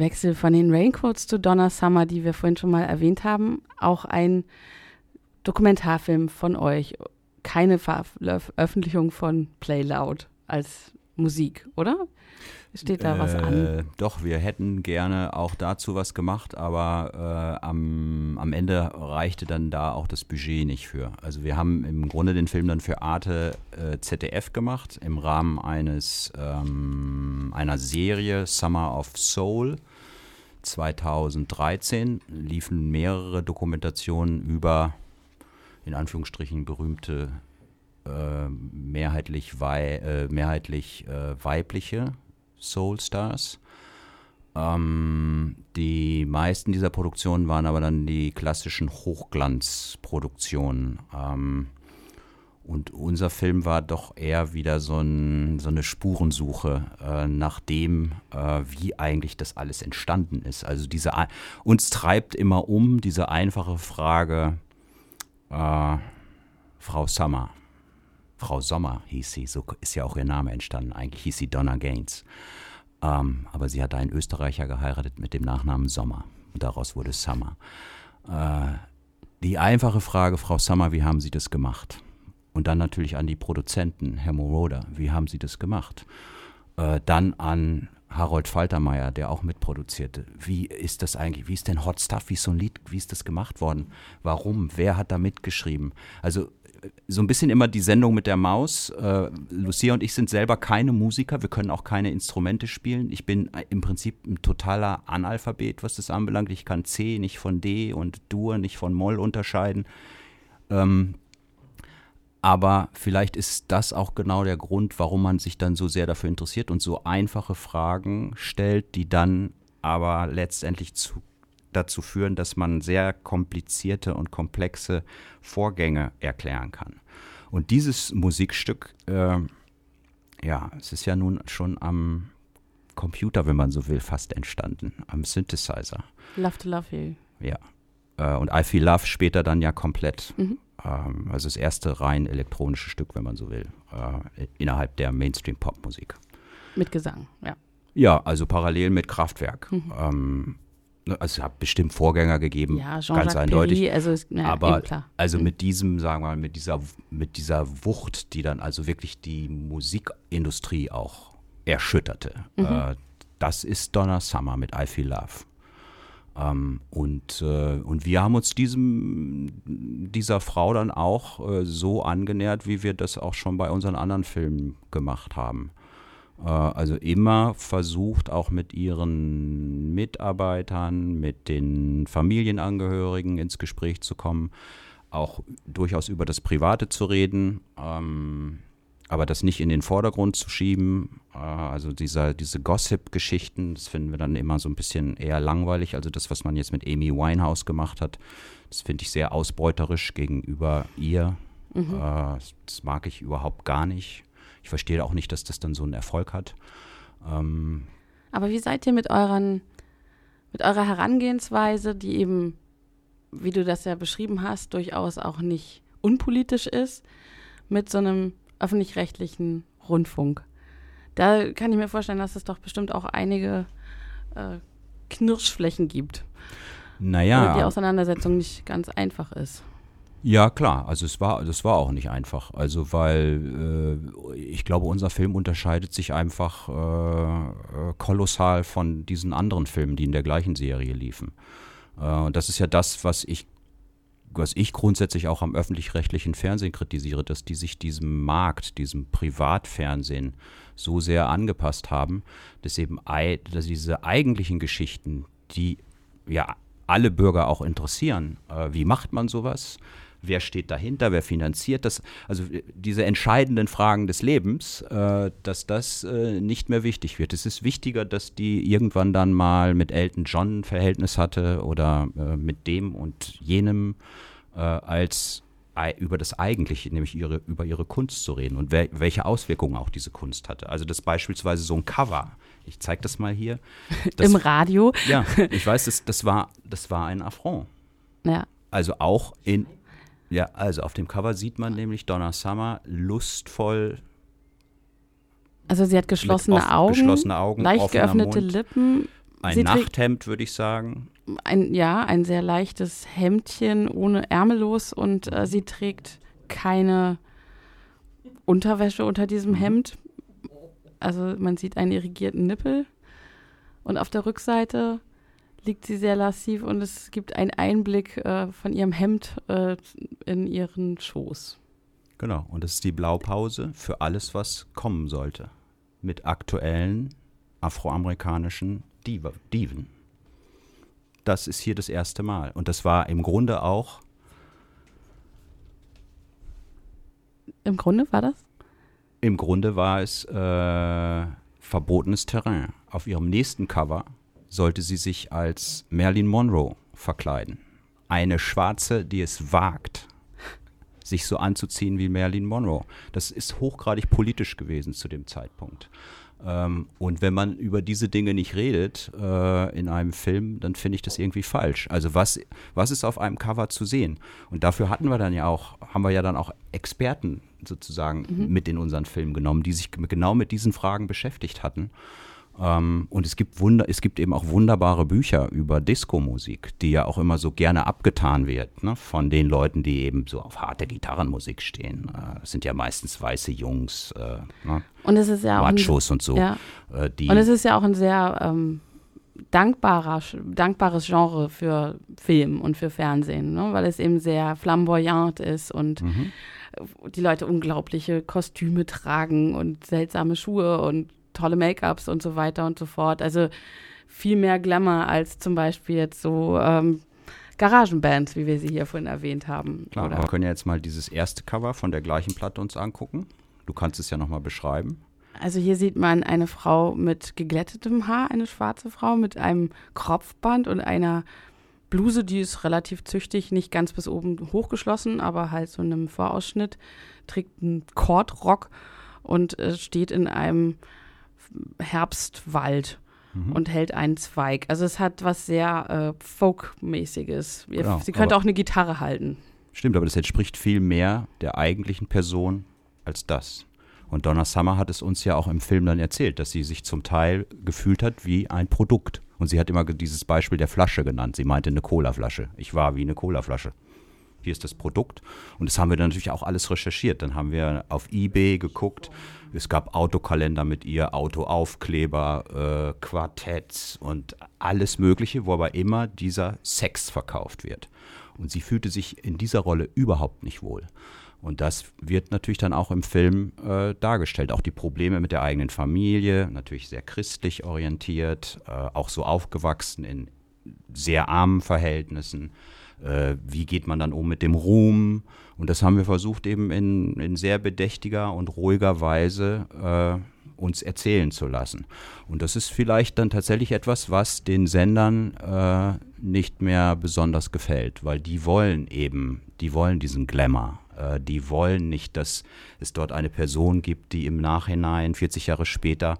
Wechsel von den Raincoats zu Donna Summer, die wir vorhin schon mal erwähnt haben. Auch ein Dokumentarfilm von euch. Keine Veröffentlichung von Play Loud als Musik, oder? Steht da was an? Äh, Doch, wir hätten gerne auch dazu was gemacht, aber äh, am, am Ende reichte dann da auch das Budget nicht für. Also wir haben im Grunde den Film dann für Arte äh, ZDF gemacht im Rahmen eines ähm, einer Serie Summer of Soul. 2013 liefen mehrere Dokumentationen über in Anführungsstrichen berühmte äh, mehrheitlich, wei äh, mehrheitlich äh, weibliche Soul Stars. Ähm, die meisten dieser Produktionen waren aber dann die klassischen Hochglanzproduktionen. Ähm, und unser Film war doch eher wieder so, ein, so eine Spurensuche äh, nach dem, äh, wie eigentlich das alles entstanden ist. Also diese, uns treibt immer um diese einfache Frage, äh, Frau Sommer, Frau Sommer hieß sie, so ist ja auch ihr Name entstanden. Eigentlich hieß sie Donna Gaines. Ähm, aber sie hat einen Österreicher geheiratet mit dem Nachnamen Sommer. Und daraus wurde Summer. Äh, die einfache Frage, Frau Sommer, wie haben Sie das gemacht? Und dann natürlich an die Produzenten, Herr Moroder, wie haben Sie das gemacht? Äh, dann an Harold Faltermeier, der auch mitproduzierte. Wie ist das eigentlich? Wie ist denn Hot Stuff? Wie ist so ein Lied? Wie ist das gemacht worden? Warum? Wer hat da mitgeschrieben? Also äh, so ein bisschen immer die Sendung mit der Maus. Äh, Lucia und ich sind selber keine Musiker. Wir können auch keine Instrumente spielen. Ich bin äh, im Prinzip ein totaler Analphabet, was das anbelangt. Ich kann C nicht von D und Dur nicht von Moll unterscheiden. Ähm, aber vielleicht ist das auch genau der Grund, warum man sich dann so sehr dafür interessiert und so einfache Fragen stellt, die dann aber letztendlich zu, dazu führen, dass man sehr komplizierte und komplexe Vorgänge erklären kann. Und dieses Musikstück, äh, ja, es ist ja nun schon am Computer, wenn man so will, fast entstanden, am Synthesizer. Love to Love You. Ja. Äh, und I Feel Love später dann ja komplett. Mhm. Ähm, also das erste rein elektronische Stück, wenn man so will, äh, innerhalb der Mainstream-Pop-Musik. Mit Gesang, ja. Ja, also parallel mit Kraftwerk. Mhm. Ähm, Also es hat bestimmt Vorgänger gegeben, Ja, ganz eindeutig. Perry, also ja, aber also Mhm. mit diesem, sagen wir mal, mit dieser, mit dieser Wucht, die dann also wirklich die Musikindustrie auch erschütterte. Mhm. Äh, das ist Donna Summer mit I Feel Love. Ähm, und, äh, und wir haben uns diesem, dieser Frau dann auch äh, so angenähert, wie wir das auch schon bei unseren anderen Filmen gemacht haben. Äh, also immer versucht, auch mit ihren Mitarbeitern, mit den Familienangehörigen ins Gespräch zu kommen, auch durchaus über das Private zu reden, ähm, aber das nicht in den Vordergrund zu schieben. Äh, also dieser, diese Gossip-Geschichten, das finden wir dann immer so ein bisschen eher langweilig. Also das, was man jetzt mit Amy Winehouse gemacht hat, das finde ich sehr ausbeuterisch gegenüber ihr. Äh, das mag ich überhaupt gar nicht. Ich verstehe auch nicht, dass das dann so einen Erfolg hat. Ähm, Aber wie seid ihr mit euren, mit eurer Herangehensweise, die eben, wie du das ja beschrieben hast, durchaus auch nicht unpolitisch ist, mit so einem öffentlich-rechtlichen Rundfunk? Da kann ich mir vorstellen, dass es doch bestimmt auch einige äh, Knirschflächen gibt, wo die naja, Auseinandersetzung nicht ganz einfach ist. ja klar, also es war, das war auch nicht einfach. Also weil äh, ich glaube, unser Film unterscheidet sich einfach äh, äh, kolossal von diesen anderen Filmen, die in der gleichen Serie liefen. Äh, und das ist ja das, was ich was ich grundsätzlich auch am öffentlich-rechtlichen Fernsehen kritisiere, dass die sich diesem Markt, diesem Privatfernsehen so sehr angepasst haben, dass eben dass diese eigentlichen Geschichten, die ja alle Bürger auch interessieren, äh, wie macht man sowas? Wer steht dahinter? Wer finanziert das? Also äh, diese entscheidenden Fragen des Lebens, äh, dass das äh, nicht mehr wichtig wird. Es ist wichtiger, dass die irgendwann dann mal mit Elton John ein Verhältnis hatte oder äh, mit dem und jenem, äh, als über das Eigentliche, nämlich ihre, über ihre Kunst zu reden und wel welche Auswirkungen auch diese Kunst hatte. Also das beispielsweise so ein Cover. Ich zeige das mal hier. Das, Im Radio. ja, ich weiß, das, das, war, das war ein Affront. Ja. Also auch in, ja, also auf dem Cover sieht man nämlich Donna Summer lustvoll, Also sie hat geschlossene offen- Augen, geschlossene Augen, leicht geöffnete Mund. Lippen. ein Sie Nachthemd, würde ich sagen. ein, ja, ein sehr leichtes Hemdchen ohne Ärmellos und äh, sie trägt keine Unterwäsche unter diesem Hemd. Also man sieht einen irrigierten Nippel und auf der Rückseite liegt sie sehr lassiv und es gibt einen Einblick äh, von ihrem Hemd äh, in ihren Schoß. Genau, und das ist die Blaupause für alles, was kommen sollte. Mit aktuellen afroamerikanischen Diva, Diven. Das ist hier das erste Mal. Und das war im Grunde auch Im Grunde war das? Im Grunde war es äh, verbotenes Terrain. Auf ihrem nächsten Cover sollte sie sich als Marilyn Monroe verkleiden. Eine Schwarze, die es wagt, sich so anzuziehen wie Marilyn Monroe. Das ist hochgradig politisch gewesen zu dem Zeitpunkt. Ähm, und wenn man über diese Dinge nicht redet äh, in einem Film, dann finde ich das irgendwie falsch. Also was, was ist auf einem Cover zu sehen? Und dafür hatten wir dann ja auch, haben wir ja dann auch Experten sozusagen mit in unseren Film genommen, die sich genau mit diesen Fragen beschäftigt hatten. Ähm, und es gibt Wunder, es gibt eben auch wunderbare Bücher über Disco-Musik, die ja auch immer so gerne abgetan wird, ne, von den Leuten, die eben so auf harte Gitarrenmusik stehen. Äh, das sind ja meistens weiße Jungs, äh, ne, Und es ist ja auch ein, Machos und so. ja. Äh, Und es ist ja auch ein sehr ähm, dankbarer, dankbares Genre für Film und für Fernsehen, ne? weil es eben sehr flamboyant ist und Mhm. die Leute unglaubliche Kostüme tragen und seltsame Schuhe und tolle Make-ups und so weiter und so fort. Also viel mehr Glamour als zum Beispiel jetzt so ähm, Garagenbands, wie wir sie hier vorhin erwähnt haben. Klar, Oder? wir können ja jetzt mal dieses erste Cover von der gleichen Platte uns angucken. Du kannst es ja nochmal beschreiben. Also hier sieht man eine Frau mit geglättetem Haar, eine schwarze Frau mit einem Kropfband und einer Bluse, die ist relativ züchtig, nicht ganz bis oben hochgeschlossen, aber halt so in einem Vorausschnitt, trägt einen Kordrock und äh, steht in einem Herbstwald Mhm. und hält einen Zweig. Also es hat was sehr äh, Folk-mäßiges. Genau, Sie könnte auch eine Gitarre halten. Stimmt, aber das entspricht viel mehr der eigentlichen Person als das. Und Donna Summer hat es uns ja auch im Film dann erzählt, dass sie sich zum Teil gefühlt hat wie ein Produkt. Und sie hat immer dieses Beispiel der Flasche genannt. Sie meinte eine Colaflasche. Ich war wie eine Colaflasche. Hier ist das Produkt. Und das haben wir dann natürlich auch alles recherchiert. Dann haben wir auf Ebay geguckt. Es gab Autokalender mit ihr, Autoaufkleber, äh, Quartetts und alles Mögliche, wo aber immer dieser Sex verkauft wird. Und sie fühlte sich in dieser Rolle überhaupt nicht wohl. Und das wird natürlich dann auch im Film äh, dargestellt. Auch die Probleme mit der eigenen Familie, natürlich sehr christlich orientiert, äh, auch so aufgewachsen in sehr armen Verhältnissen. Äh, wie geht man dann um mit dem Ruhm? Und das haben wir versucht eben in, in sehr bedächtiger und ruhiger Weise äh, uns erzählen zu lassen. Und das ist vielleicht dann tatsächlich etwas, was den Sendern äh, nicht mehr besonders gefällt, weil die wollen eben, die wollen diesen Glamour äh, die wollen nicht, dass es dort eine Person gibt, die im Nachhinein, 40 Jahre später,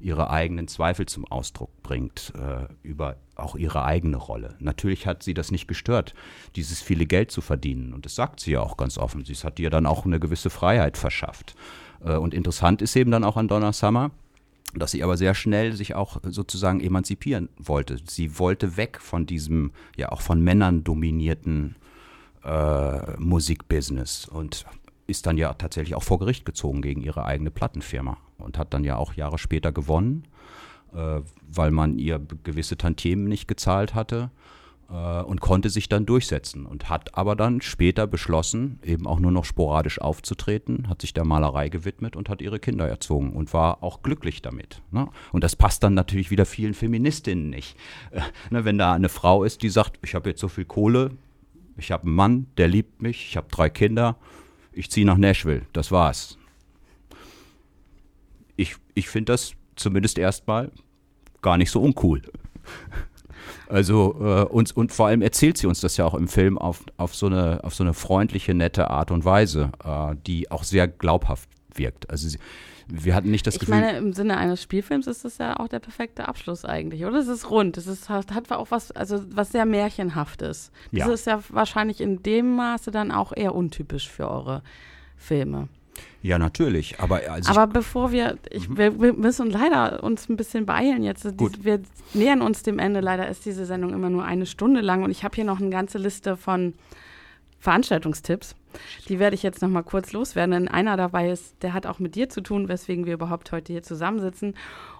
ihre eigenen Zweifel zum Ausdruck bringt äh, über auch ihre eigene Rolle. Natürlich hat sie das nicht gestört, dieses viele Geld zu verdienen. Und das sagt sie ja auch ganz offen. Sie hat ihr dann auch eine gewisse Freiheit verschafft. Äh, und interessant ist eben dann auch an Donna Summer, dass sie aber sehr schnell sich auch sozusagen emanzipieren wollte. Sie wollte weg von diesem, ja auch von Männern dominierten äh, Musikbusiness und ist dann ja tatsächlich auch vor Gericht gezogen gegen ihre eigene Plattenfirma und hat dann ja auch Jahre später gewonnen, äh, weil man ihr gewisse Tantiemen nicht gezahlt hatte äh, und konnte sich dann durchsetzen und hat aber dann später beschlossen, eben auch nur noch sporadisch aufzutreten, hat sich der Malerei gewidmet und hat ihre Kinder erzogen und war auch glücklich damit. Ne? Und das passt dann natürlich wieder vielen Feministinnen nicht. Äh, ne, wenn da eine Frau ist, die sagt, ich habe jetzt so viel Kohle, ich habe einen Mann, der liebt mich, ich habe drei Kinder, ich ziehe nach Nashville, das war's. Ich, ich finde das zumindest erstmal gar nicht so uncool. Also äh, uns, und vor allem erzählt sie uns das ja auch im Film auf, auf, so, eine, auf so eine freundliche, nette Art und Weise, äh, die auch sehr glaubhaft wirkt. Also sie, wir hatten nicht das ich Gefühl. meine, im Sinne eines Spielfilms ist das ja auch der perfekte Abschluss eigentlich, oder? Es ist rund. Es ist, hat, hat auch was, also was sehr märchenhaftes. Das Ja. ist ja wahrscheinlich in dem Maße dann auch eher untypisch für eure Filme. Ja, natürlich. Aber, also Aber bevor wir, ich, wir, wir müssen leider uns ein bisschen beeilen jetzt. Mhm. Gut. Wir nähern uns dem Ende. Leider ist diese Sendung immer nur eine Stunde lang und ich habe hier noch eine ganze Liste von Veranstaltungstipps. Die werde ich jetzt noch mal kurz loswerden, denn einer dabei ist, der hat auch mit dir zu tun, weswegen wir überhaupt heute hier zusammensitzen.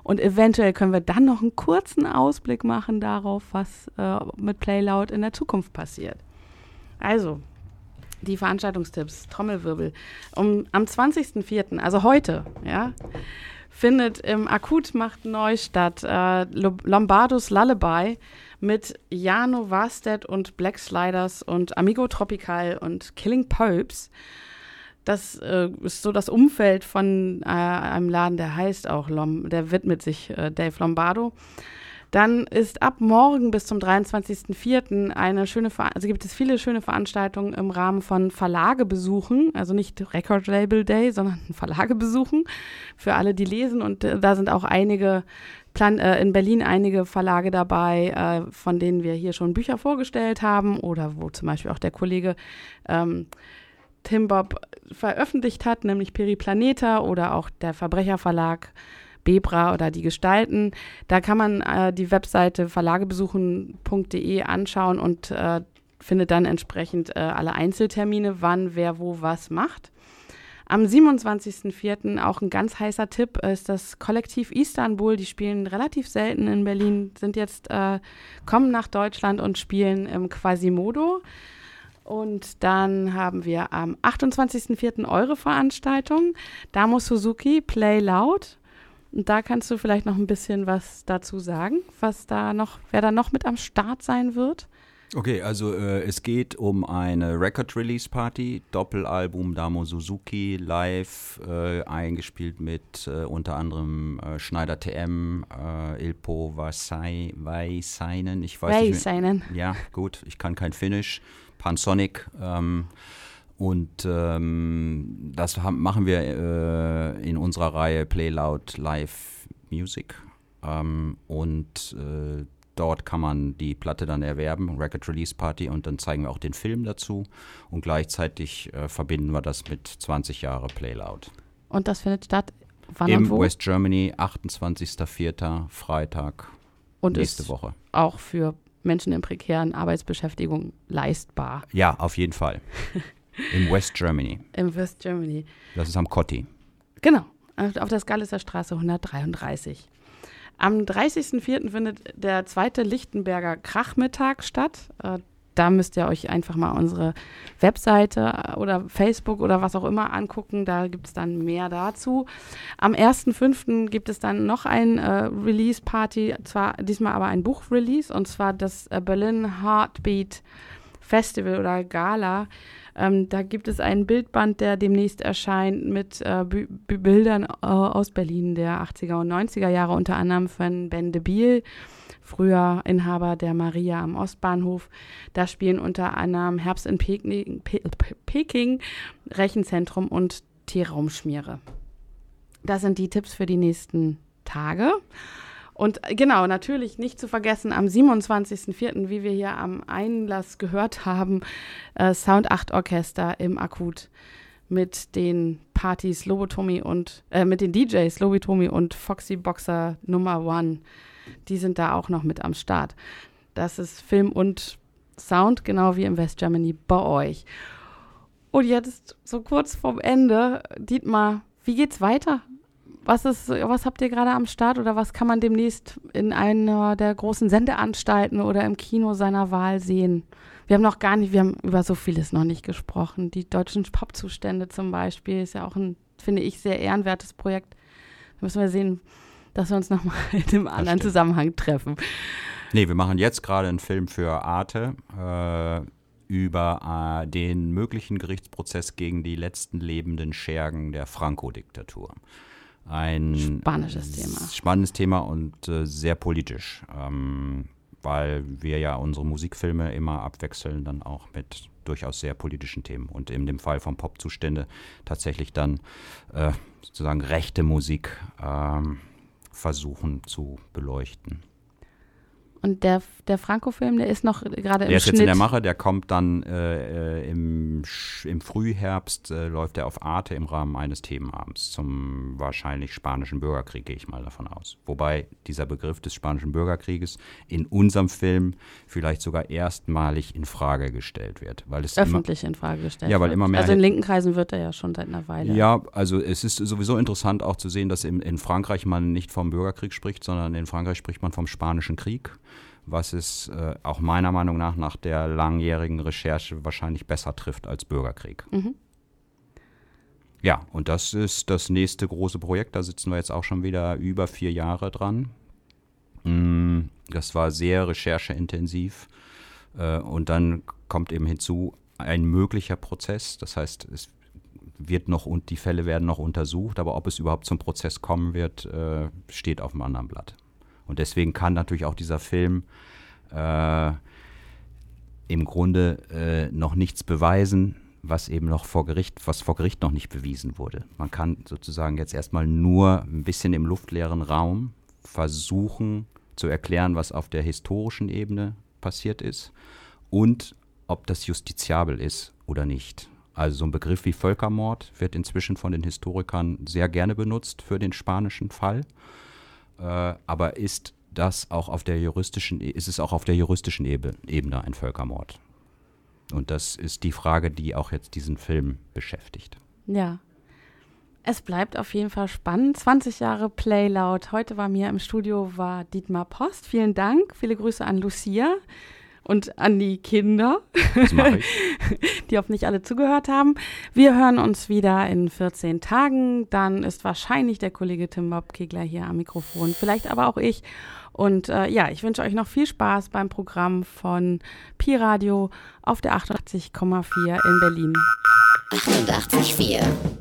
Und eventuell können wir dann noch einen kurzen Ausblick machen darauf, was äh, mit Playloud in der Zukunft passiert. Also, die Veranstaltungstipps, Trommelwirbel. Um, am 20.04., also heute, ja, findet im Akut macht neu statt äh, Lo- Lombardos Lullaby mit Jano Warstedt und Black Sliders und Amigo Tropical und Killing Popes. Das äh, ist so das Umfeld von äh, einem Laden, der heißt auch Lom, der widmet sich äh, Dave Lombardo. Dann ist ab morgen bis zum 23.04. eine schöne, Ver also gibt es viele schöne Veranstaltungen im Rahmen von Verlage besuchen, also nicht Record Label Day, sondern Verlage besuchen für alle, die lesen. Und äh, da sind auch einige, Plan äh, in Berlin einige Verlage dabei, äh, von denen wir hier schon Bücher vorgestellt haben oder wo zum Beispiel auch der Kollege ähm, Tim Bob veröffentlicht hat, nämlich Periplaneta oder auch der Verbrecherverlag Bebra oder die Gestalten. Da kann man äh, die Webseite verlagebesuchen.de anschauen und äh, findet dann entsprechend äh, alle Einzeltermine, wann wer wo was macht. Am 27.04. auch ein ganz heißer Tipp ist das Kollektiv Istanbul. Die spielen relativ selten in Berlin, sind jetzt, äh, kommen nach Deutschland und spielen im Quasimodo. Und dann haben wir am 28.04. eure Veranstaltung, Damo Suzuki, Play Loud. Und da kannst du vielleicht noch ein bisschen was dazu sagen, was da noch, wer da noch mit am Start sein wird. Okay, also äh, es geht um eine Record-Release-Party, Doppelalbum Damo Suzuki, live äh, eingespielt mit äh, unter anderem äh, Schneider TM, äh, Ilpo Vasai, Vaisainen, ich weiß nicht. Seinen. mehr- Ja, gut, ich kann kein Finnisch, Pansonic ähm, und ähm, das haben, machen wir äh, in unserer Reihe Play Loud Live Music ähm, und äh, Dort kann man die Platte dann erwerben, Record Release Party, und dann zeigen wir auch den Film dazu. Und gleichzeitig äh, verbinden wir das mit 20 Jahre Play Loud. Und das findet statt wann und Im wo? West Germany, 28.04. Freitag, und nächste ist Woche. auch für Menschen in prekären Arbeitsbeschäftigung leistbar Ja, auf jeden Fall. Im West Germany. im West Germany. Das ist am Kotti. Genau, auf der Skalitzer Straße 133. Am 30.04. findet der zweite Lichtenberger Krachmittag statt. Äh, Da müsst ihr euch einfach mal unsere Webseite oder Facebook oder was auch immer angucken. Da gibt es dann mehr dazu. Am 1.05. gibt es dann noch ein äh, Release-Party, zwar diesmal aber ein Buch-Release, und zwar das äh, Berlin Heartbeat Festival oder Gala. Ähm, da gibt es einen Bildband, der demnächst erscheint mit äh, Bü- Bü- Bildern äh, aus Berlin der 80er und 90er Jahre, unter anderem von Ben de Biel, früher Inhaber der Maria am Ostbahnhof. Da spielen unter anderem Herbst in Peking, Pe Pe- Peking Rechenzentrum und T-Raumschmiere. Das sind die Tipps für die nächsten Tage. Und äh, genau, natürlich nicht zu vergessen, am 27.04., wie wir hier am Einlass gehört haben, äh, Sound 8 Orchester im Akut mit den Partys Lobotomi und äh, mit den DJs Lobotomi und Foxy Boxer Nummer One. Die sind da auch noch mit am Start. Das ist Film und Sound, genau wie im West Germany bei euch. Und jetzt so kurz vorm Ende, Dietmar, wie geht's weiter? Was, ist, was habt ihr gerade am Start oder was kann man demnächst in einer der großen Sendeanstalten oder im Kino seiner Wahl sehen? Wir haben noch gar nicht, wir haben über so vieles noch nicht gesprochen. Die deutschen Popzustände zum Beispiel ist ja auch ein, finde ich, sehr ehrenwertes Projekt. Da müssen wir sehen, dass wir uns nochmal in einem anderen. Zusammenhang treffen. Nee, wir machen jetzt gerade einen Film für Arte äh, über äh, den möglichen Gerichtsprozess gegen die letzten lebenden Schergen der Franco-Diktatur. Ein Spanisches Thema. Spannendes Thema und äh, sehr politisch, ähm, weil wir ja unsere Musikfilme immer abwechseln, dann auch mit durchaus sehr politischen Themen. Und in dem Fall von Popzustände tatsächlich dann äh, sozusagen rechte Musik ähm, versuchen zu beleuchten. Und der, der Franco-Film, der ist noch gerade im Der ist Schnitt. jetzt in der Mache, der kommt dann äh, äh, im, im Frühherbst, äh, läuft er auf Arte im Rahmen eines Themenabends zum wahrscheinlich spanischen Bürgerkrieg, gehe ich mal davon aus. Wobei dieser Begriff des spanischen Bürgerkrieges in unserem Film vielleicht sogar erstmalig in Frage gestellt wird. Weil es immer, öffentlich in Frage gestellt Ja, weil wird. immer mehr- Also in linken Kreisen wird er ja schon seit einer Weile. Ja, also es ist sowieso interessant auch zu sehen, dass in, in Frankreich man nicht vom Bürgerkrieg spricht, sondern in Frankreich spricht man vom Spanischen Krieg, was es äh, auch meiner Meinung nach nach der langjährigen Recherche wahrscheinlich besser trifft als Bürgerkrieg. Mhm. Ja, und das ist das nächste große Projekt. Da sitzen wir jetzt auch schon wieder über vier Jahre dran. Mm, Das war sehr rechercheintensiv. Äh, Und dann kommt eben hinzu ein möglicher Prozess. Das heißt, es wird noch und die Fälle werden noch untersucht, aber ob es überhaupt zum Prozess kommen wird, äh, steht auf dem anderen Blatt. Und deswegen kann natürlich auch dieser Film äh, im Grunde äh, noch nichts beweisen, was eben noch vor Gericht, was vor Gericht noch nicht bewiesen wurde. Man kann sozusagen jetzt erstmal nur ein bisschen im luftleeren Raum versuchen zu erklären, was auf der historischen Ebene passiert ist und ob das justiziabel ist oder nicht. Also so ein Begriff wie Völkermord wird inzwischen von den Historikern sehr gerne benutzt für den spanischen Fall. Äh, aber ist das auch auf der juristischen, ist es auch auf der juristischen Ebe- Ebene ein Völkermord? Und das ist die Frage, die auch jetzt diesen Film beschäftigt. Ja. Es bleibt auf jeden Fall spannend. 20 Jahre Playloud. Heute bei mir im Studio war Dietmar Post. Vielen Dank. Viele Grüße an Lucia und an die Kinder, die hoffentlich alle zugehört haben. Wir hören uns wieder in 14 Tagen. Dann ist wahrscheinlich der Kollege Tim Bob Kegler hier am Mikrofon. Vielleicht aber auch ich. Und äh, ja, ich wünsche euch noch viel Spaß beim Programm von Pi Radio auf der 88,4 in Berlin. 88,4.